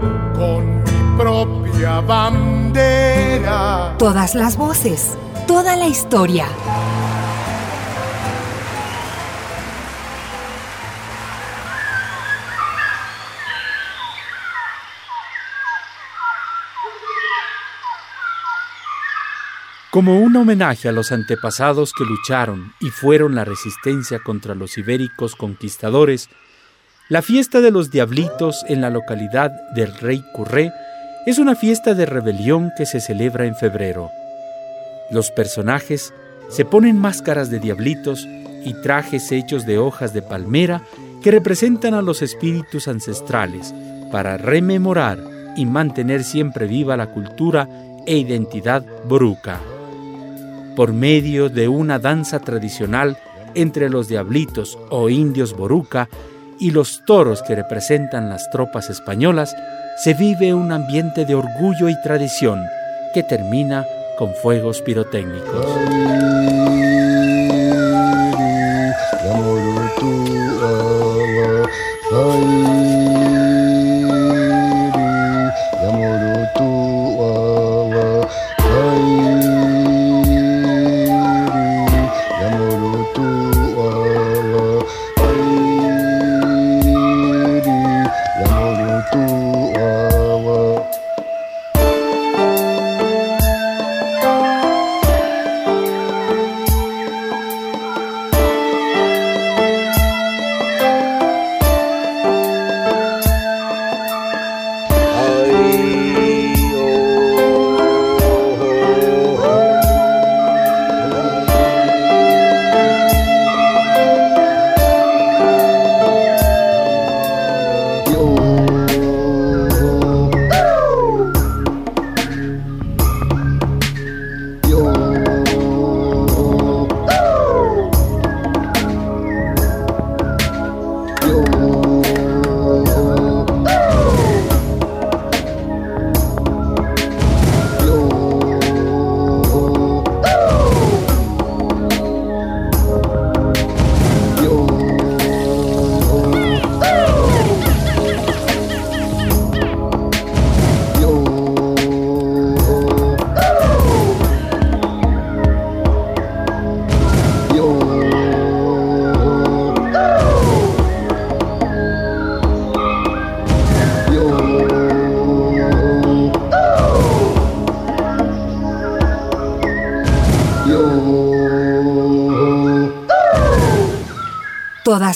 Con mi propia bandera. Todas las voces, toda la historia. Como un homenaje a los antepasados que lucharon y fueron la resistencia contra los ibéricos conquistadores, la fiesta de los diablitos en la localidad del Rey Curré es una fiesta de rebelión que se celebra en febrero. Los personajes se ponen máscaras de diablitos y trajes hechos de hojas de palmera que representan a los espíritus ancestrales para rememorar y mantener siempre viva la cultura e identidad boruca por medio de una danza tradicional entre los diablitos o indios boruca y los toros que representan las tropas españolas, se vive un ambiente de orgullo y tradición que termina con fuegos pirotécnicos.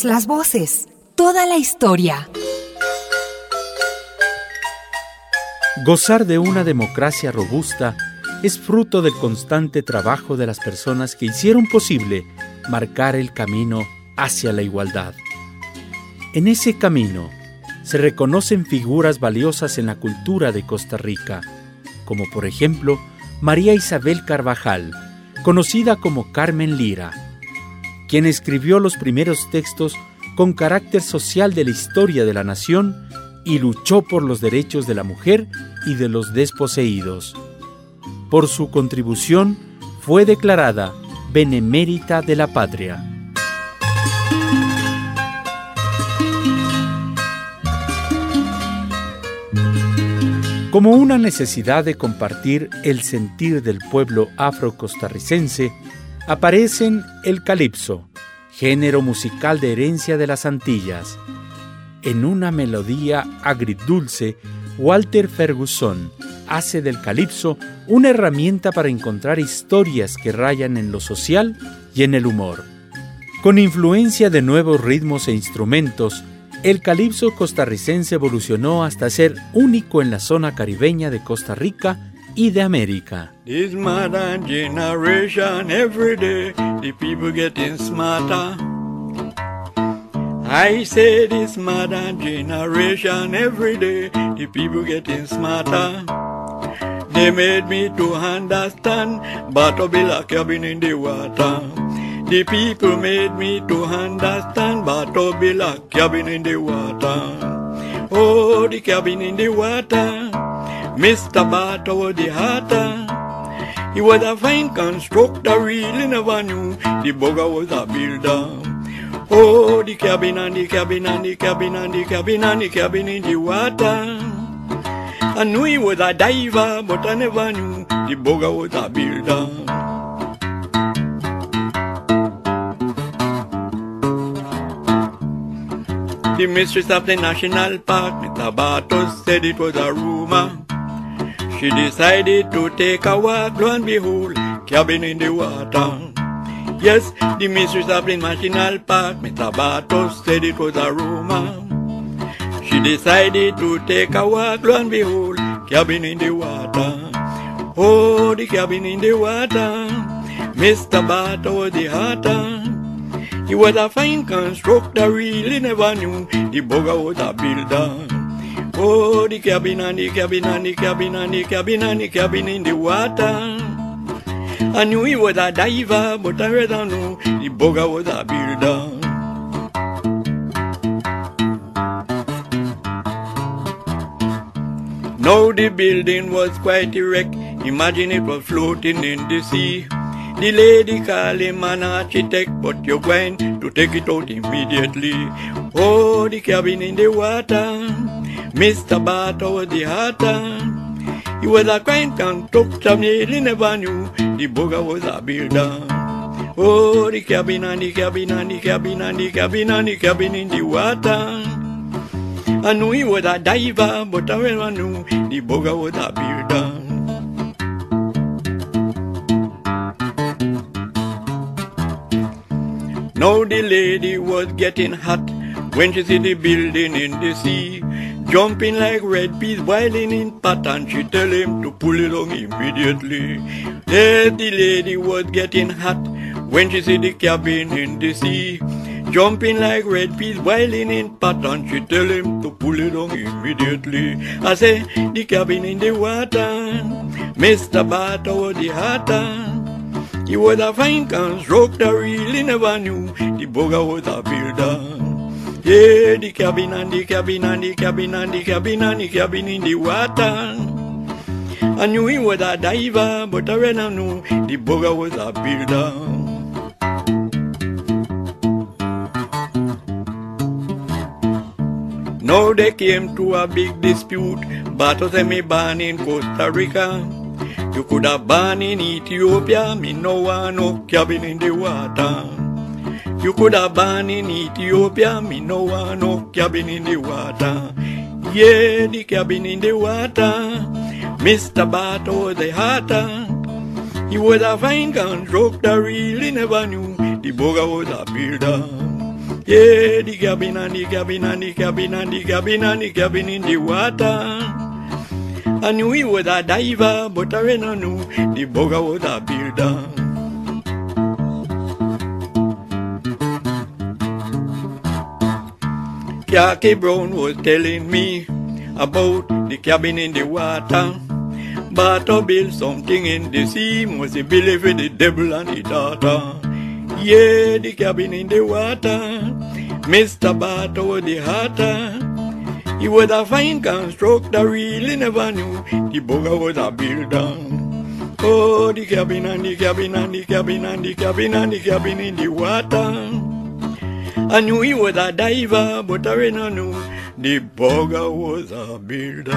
Las voces, toda la historia. Gozar de una democracia robusta es fruto del constante trabajo de las personas que hicieron posible marcar el camino hacia la igualdad. En ese camino se reconocen figuras valiosas en la cultura de Costa Rica, como por ejemplo María Isabel Carvajal, conocida como Carmen Lira, quien escribió los primeros textos con carácter social de la historia de la nación y luchó por los derechos de la mujer y de los desposeídos. Por su contribución fue declarada Benemérita de la Patria. Como una necesidad de compartir el sentir del pueblo afro-costarricense, aparecen el calipso, género musical de herencia de las Antillas. En una melodía agridulce, Walter Ferguson hace del calipso una herramienta para encontrar historias que rayan en lo social y en el humor. Con influencia de nuevos ritmos e instrumentos, el calipso costarricense evolucionó hasta ser único en la zona caribeña de Costa Rica y de América. This modern generation, every day, the people getting smarter. I say this modern generation, every day, the people getting smarter. They made me to understand, but be like cabin in the water. The people made me to understand, but to be like cabin in the water. Oh, the cabin in the water. Mr. Bartow the Hatter. He was a fine constructor, really never knew the bugger was a builder. Oh, the cabin and the cabin and the cabin and the cabin and the cabin in the water. I knew he was a diver, but I never knew the bugger was a builder. The mistress of the national park, Mr. Bartos, said it was a rumor. She decided to take a walk, lo and behold, cabin in the water. Yes, the mistress of the national park, Mr. Bartos, said it was a rumor. She decided to take a walk, lo and behold, cabin in the water. Oh, the cabin in the water. Mr. Bartos was the hatter. He was a fine constructor, really never knew the bugger was a builder. Oh, the cabin and the cabin and the cabin and the cabin and the cabin in the water. I knew he was a diver, but I rather knew the bugger was a builder. Now the building was quite erect. Imagine it was floating in the sea. The lady called him an architect, but you're going to take it out immediately. Oh, the cabin in the water. Mr. Barter was oh, the hatter. Uh, he was a kind constructor, nearly never knew the bugger was a builder. Oh, the cabin and the cabin and the cabin and the cabin and the cabin in the water. I knew he was a diver, but I never knew the bugger was a builder. Now the lady was getting hot when she see the building in the sea. Jumping like red peas boiling in and she tell him to pull it on immediately. Yes, the lady was getting hot when she see the cabin in the sea. Jumping like red peas boiling in and she tell him to pull it on immediately. I say, the cabin in the water, Mr. Barter was the hatter. He was a fine constructor, really never knew the bugger was a builder. Yeah, the cabin and the cabin and the cabin and the cabin and the cabin in the water. I knew he was a diver, but I rather knew the bugger was a builder. Now they came to a big dispute, Battles and me born in Costa Rica. You could have born in Ethiopia, me no want no cabin in the water. You could have born in Ethiopia, me no want no cabin in the water. Yeah, the cabin in the water. Mr. Bato the hatter. He was a fine constructor, really never knew the bugger was a builder. Yeah, the cabin and the cabin and the cabin and the cabin and the cabin in the water. I knew he was a diver, but I never knew the bugger was a builder. Jackie Brown was telling me about the cabin in the water. But to build something in the sea must be believe in the devil and the daughter. Yeah, the cabin in the water. Mr. Bato was the hatter. He was a fine constructor, really never knew the bugger was a builder. Oh, the cabin and the cabin and the cabin and the cabin and the cabin in the water. I knew he was a diver, but I never knew the bugger was a builder.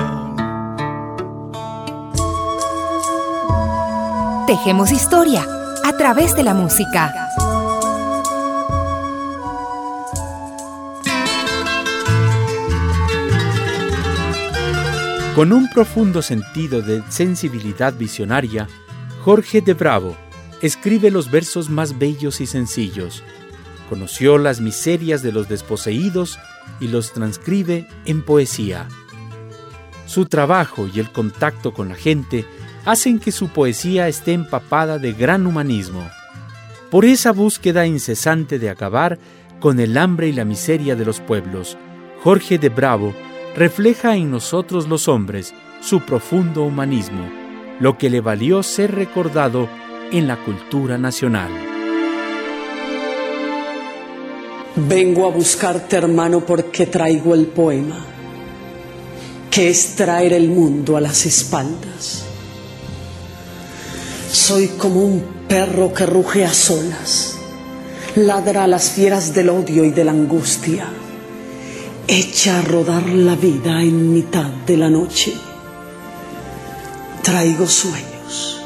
Tejemos historia a través de la música. Con un profundo sentido de sensibilidad visionaria, Jorge de Bravo escribe los versos más bellos y sencillos. Conoció las miserias de los desposeídos y los transcribe en poesía. Su trabajo y el contacto con la gente hacen que su poesía esté empapada de gran humanismo. Por esa búsqueda incesante de acabar con el hambre y la miseria de los pueblos, Jorge de Bravo refleja en nosotros los hombres su profundo humanismo, lo que le valió ser recordado en la cultura nacional. Vengo a buscarte, hermano, porque traigo el poema, que es traer el mundo a las espaldas. Soy como un perro que ruge a solas, ladra a las fieras del odio y de la angustia, echa a rodar la vida en mitad de la noche. Traigo sueños,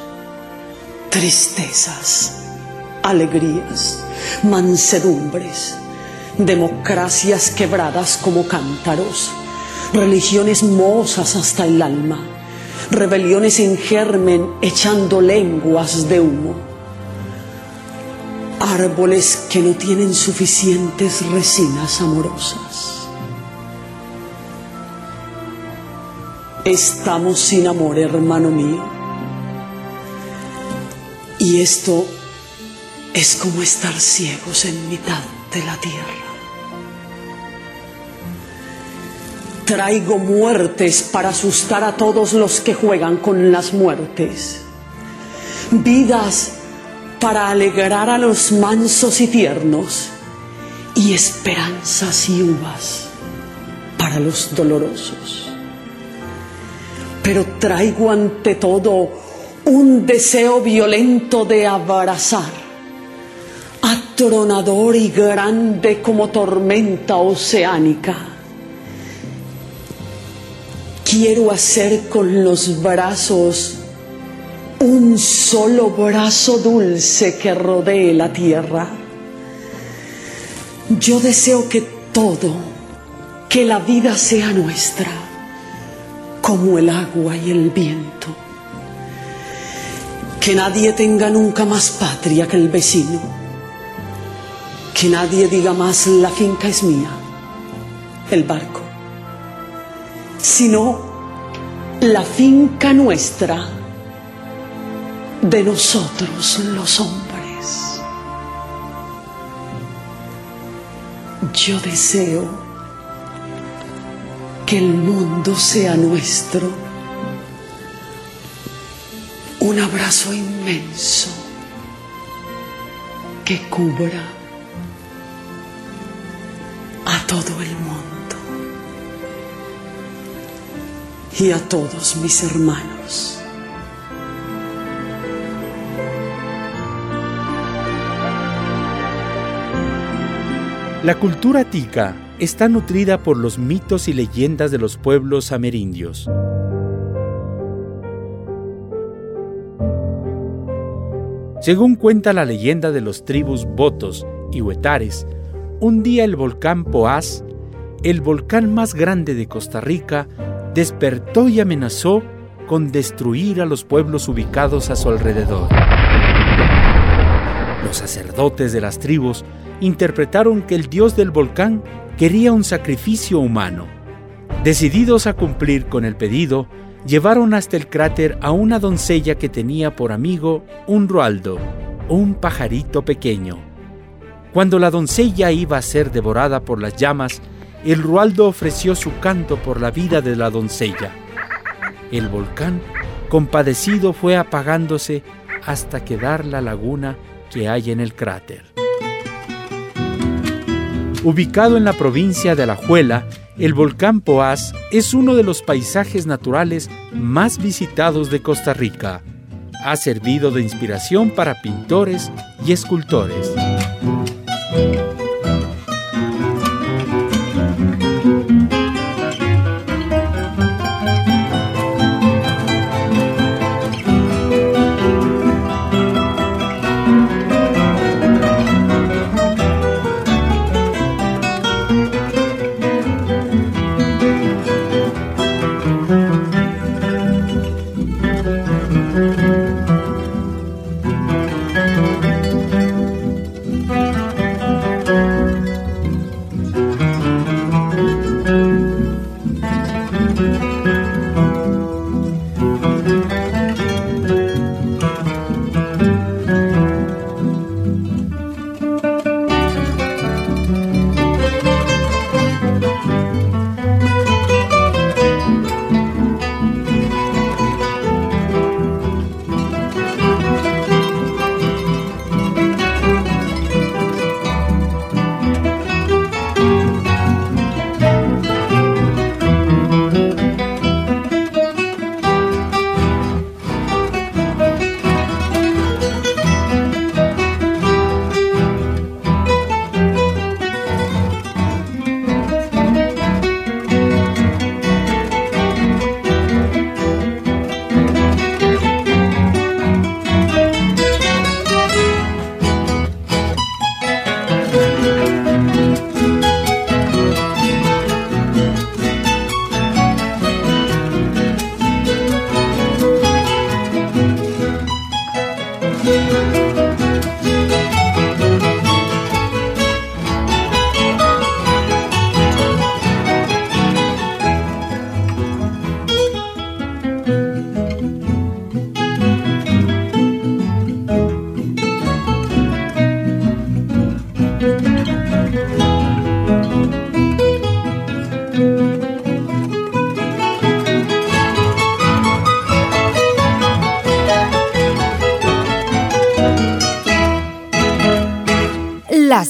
tristezas, alegrías, mansedumbres, democracias quebradas como cántaros, religiones mozas hasta el alma, rebeliones en germen echando lenguas de humo, árboles que no tienen suficientes resinas amorosas. Estamos sin amor, hermano mío. Y esto es como estar ciegos en mitad de la tierra. Traigo muertes para asustar a todos los que juegan con las muertes. Vidas para alegrar a los mansos y tiernos. Y esperanzas y uvas para los dolorosos. Pero traigo ante todo un deseo violento de abrazar atronador y grande como tormenta oceánica. Quiero hacer con los brazos un solo brazo dulce que rodee la tierra. Yo deseo que todo, que la vida sea nuestra, como el agua y el viento. Que nadie tenga nunca más patria que el vecino que nadie diga más la finca es mía, el barco, sino la finca nuestra de nosotros los hombres. Yo deseo que el mundo sea nuestro, un abrazo inmenso que cubra a todo el mundo y a todos mis hermanos. La cultura tica está nutrida por los mitos y leyendas de los pueblos amerindios. Según cuenta la leyenda de los tribus Botos y Huetares, un día el volcán Poás, el volcán más grande de Costa Rica, despertó y amenazó con destruir a los pueblos ubicados a su alrededor. Los sacerdotes de las tribus interpretaron que el dios del volcán quería un sacrificio humano. Decididos a cumplir con el pedido, llevaron hasta el cráter a una doncella que tenía por amigo un rualdo, un pajarito pequeño. Cuando la doncella iba a ser devorada por las llamas, el Rualdo ofreció su canto por la vida de la doncella. El volcán, compadecido, fue apagándose hasta quedar la laguna que hay en el cráter. Ubicado en la provincia de Alajuela, el volcán Poás es uno de los paisajes naturales más visitados de Costa Rica. Ha servido de inspiración para pintores y escultores.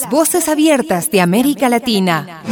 Voces abiertas de América Latina.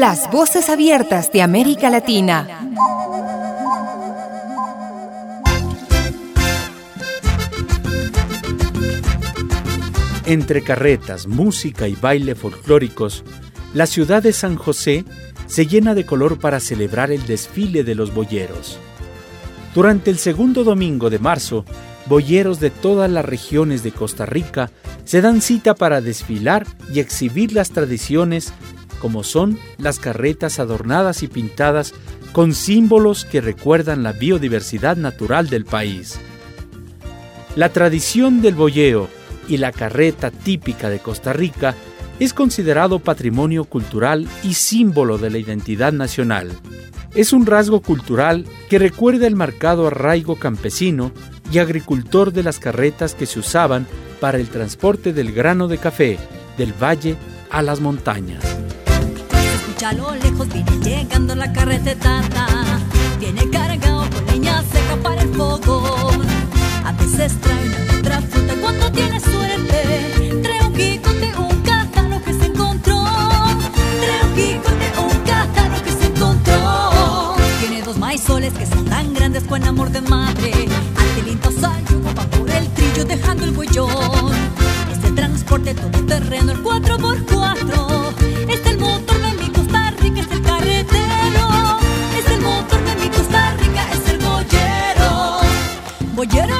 Las voces abiertas de América Latina. Entre carretas, música y baile folclóricos, la ciudad de San José se llena de color para celebrar el desfile de los boyeros. Durante el segundo domingo de marzo, boyeros de todas las regiones de Costa Rica se dan cita para desfilar y exhibir las tradiciones como son las carretas adornadas y pintadas con símbolos que recuerdan la biodiversidad natural del país. La tradición del boyeo y la carreta típica de Costa Rica es considerado patrimonio cultural y símbolo de la identidad nacional. Es un rasgo cultural que recuerda el marcado arraigo campesino y agricultor de las carretas que se usaban para el transporte del grano de café del valle a las montañas a lo lejos viene llegando la carreteta. Viene cargado con leña seca para el fuego. A veces trae una otra fruta cuando tiene suerte. Trae un de un cátano que se encontró. Trae un de un cátano que se encontró. Tiene dos maizoles que son tan grandes con amor de madre. Antilito salió va por el trillo dejando el huellón. Este transporte todo terreno, el 4x4. Boyero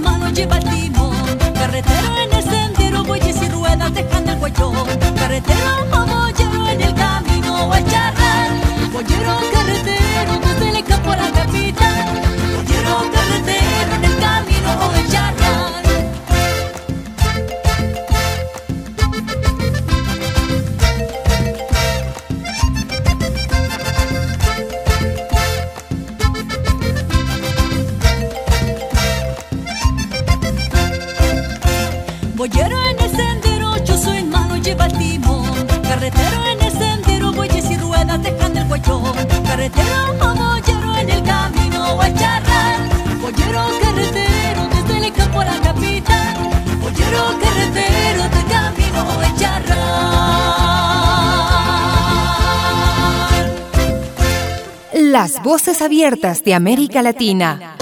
mano, lleva el timón. Carretero Abiertas de América Latina.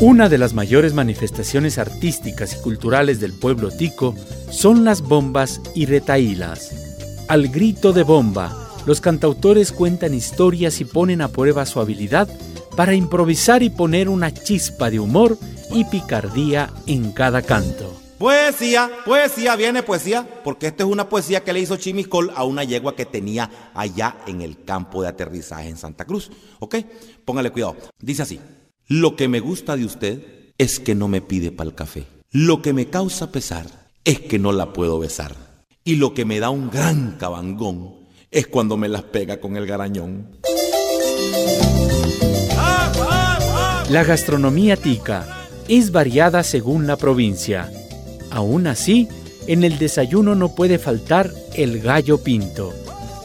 Una de las mayores manifestaciones artísticas y culturales del pueblo tico son las bombas y retaílas. Al grito de bomba, los cantautores cuentan historias y ponen a prueba su habilidad para improvisar y poner una chispa de humor y picardía en cada canto. Poesía, poesía, viene poesía, porque esta es una poesía que le hizo Chimiscol a una yegua que tenía allá en el campo de aterrizaje en Santa Cruz. ¿Ok? Póngale cuidado. Dice así. Lo que me gusta de usted es que no me pide para el café. Lo que me causa pesar es que no la puedo besar. Y lo que me da un gran cabangón es cuando me las pega con el garañón. La gastronomía tica es variada según la provincia. Aún así, en el desayuno no puede faltar el gallo pinto,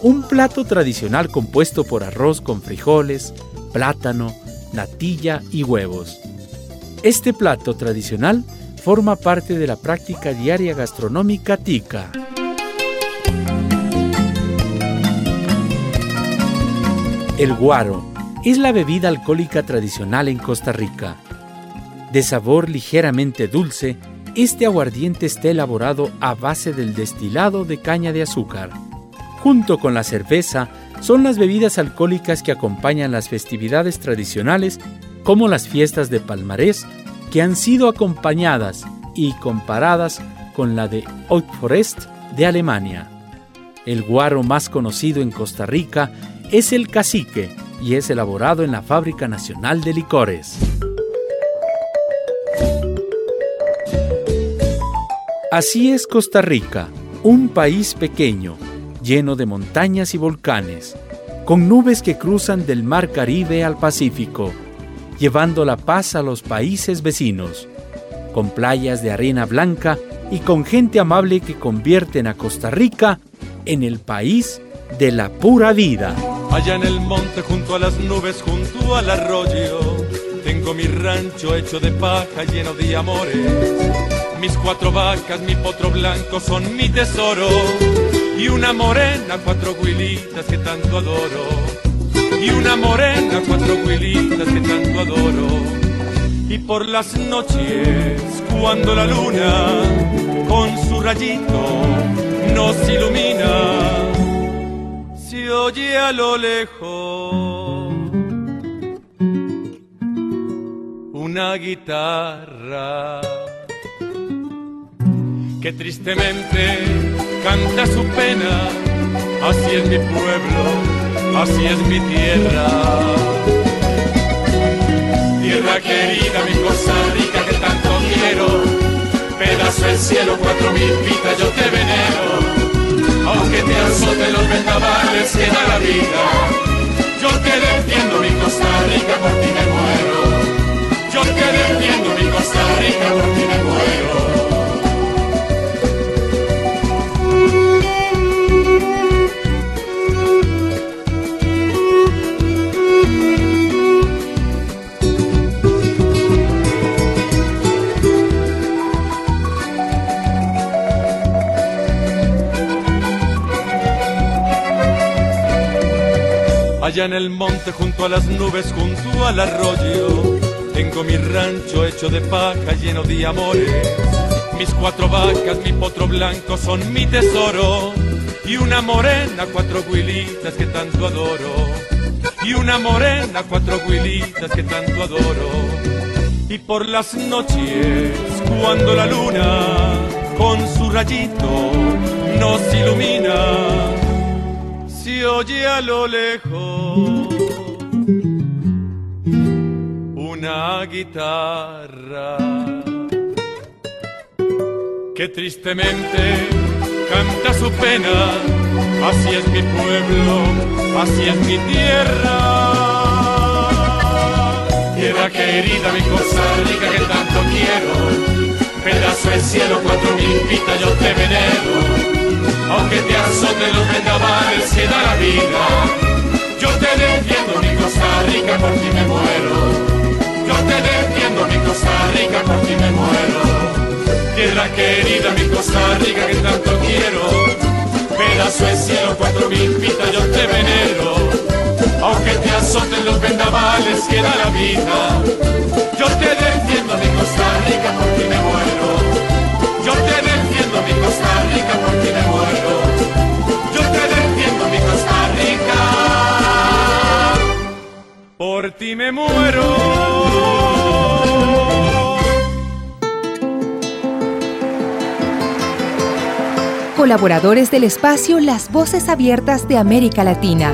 un plato tradicional compuesto por arroz con frijoles, plátano, natilla y huevos. Este plato tradicional forma parte de la práctica diaria gastronómica tica. El guaro es la bebida alcohólica tradicional en Costa Rica. De sabor ligeramente dulce, este aguardiente está elaborado a base del destilado de caña de azúcar. Junto con la cerveza, son las bebidas alcohólicas que acompañan las festividades tradicionales como las fiestas de palmarés que han sido acompañadas y comparadas con la de Outforest de Alemania. El guaro más conocido en Costa Rica es el cacique y es elaborado en la Fábrica Nacional de Licores. Así es Costa Rica, un país pequeño, lleno de montañas y volcanes, con nubes que cruzan del Mar Caribe al Pacífico, llevando la paz a los países vecinos, con playas de arena blanca y con gente amable que convierten a Costa Rica en el país de la pura vida. Allá en el monte junto a las nubes, junto al arroyo, tengo mi rancho hecho de paja lleno de amores. Mis cuatro vacas, mi potro blanco son mi tesoro. Y una morena, cuatro huilitas que tanto adoro. Y una morena, cuatro huilitas que tanto adoro. Y por las noches, cuando la luna con su rayito nos ilumina, se oye a lo lejos una guitarra que tristemente canta su pena. Así es mi pueblo, así es mi tierra. Tierra querida, mi Costa Rica que tanto quiero. Pedazo del cielo, cuatro mil pitas yo te venero. Aunque te azoten los vendavales que da la vida. Yo te defiendo mi Costa Rica, por ti me muero. Yo te defiendo mi Costa Rica, por ti me muero. Allá en el monte junto a las nubes, junto al arroyo, tengo mi rancho hecho de paja lleno de amores. Mis cuatro vacas, mi potro blanco son mi tesoro. Y una morena, cuatro huilitas que tanto adoro. Y una morena, cuatro huilitas que tanto adoro. Y por las noches, cuando la luna con su rayito nos ilumina, se oye a lo lejos guitarra que tristemente canta su pena. Así es mi pueblo, así es mi tierra. Tierra querida, mi Costa Rica que tanto quiero. Pedazo del cielo, cuatro mil pitas yo te venero. Aunque te azoten los vendavales que da la vida. Yo te defiendo mi Costa Rica, por ti me muero. Mi Costa Rica, por ti me muero. Tierra querida, mi Costa Rica que tanto quiero. Pedazo del cielo, cuatro mil pitas yo te venero. Aunque te azoten los vendavales que da la vida. Yo te defiendo mi Costa Rica, por ti me muero. Yo te defiendo mi Costa Rica, por ti me muero. Yo te defiendo mi Costa Rica. Por ti me muero. Colaboradores del espacio Las Voces Abiertas de América Latina.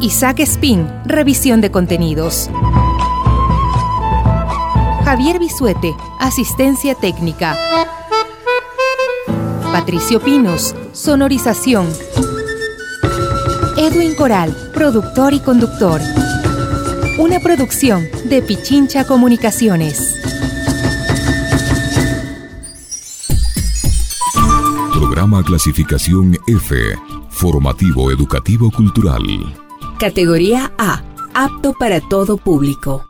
Isaac Spin, revisión de contenidos. Javier Bisuete, asistencia técnica. Patricio Pinos, sonorización. Edwin Coral, productor y conductor. Una producción de Pichincha Comunicaciones. Clasificación F, formativo educativo cultural. Categoría A, apto para todo público.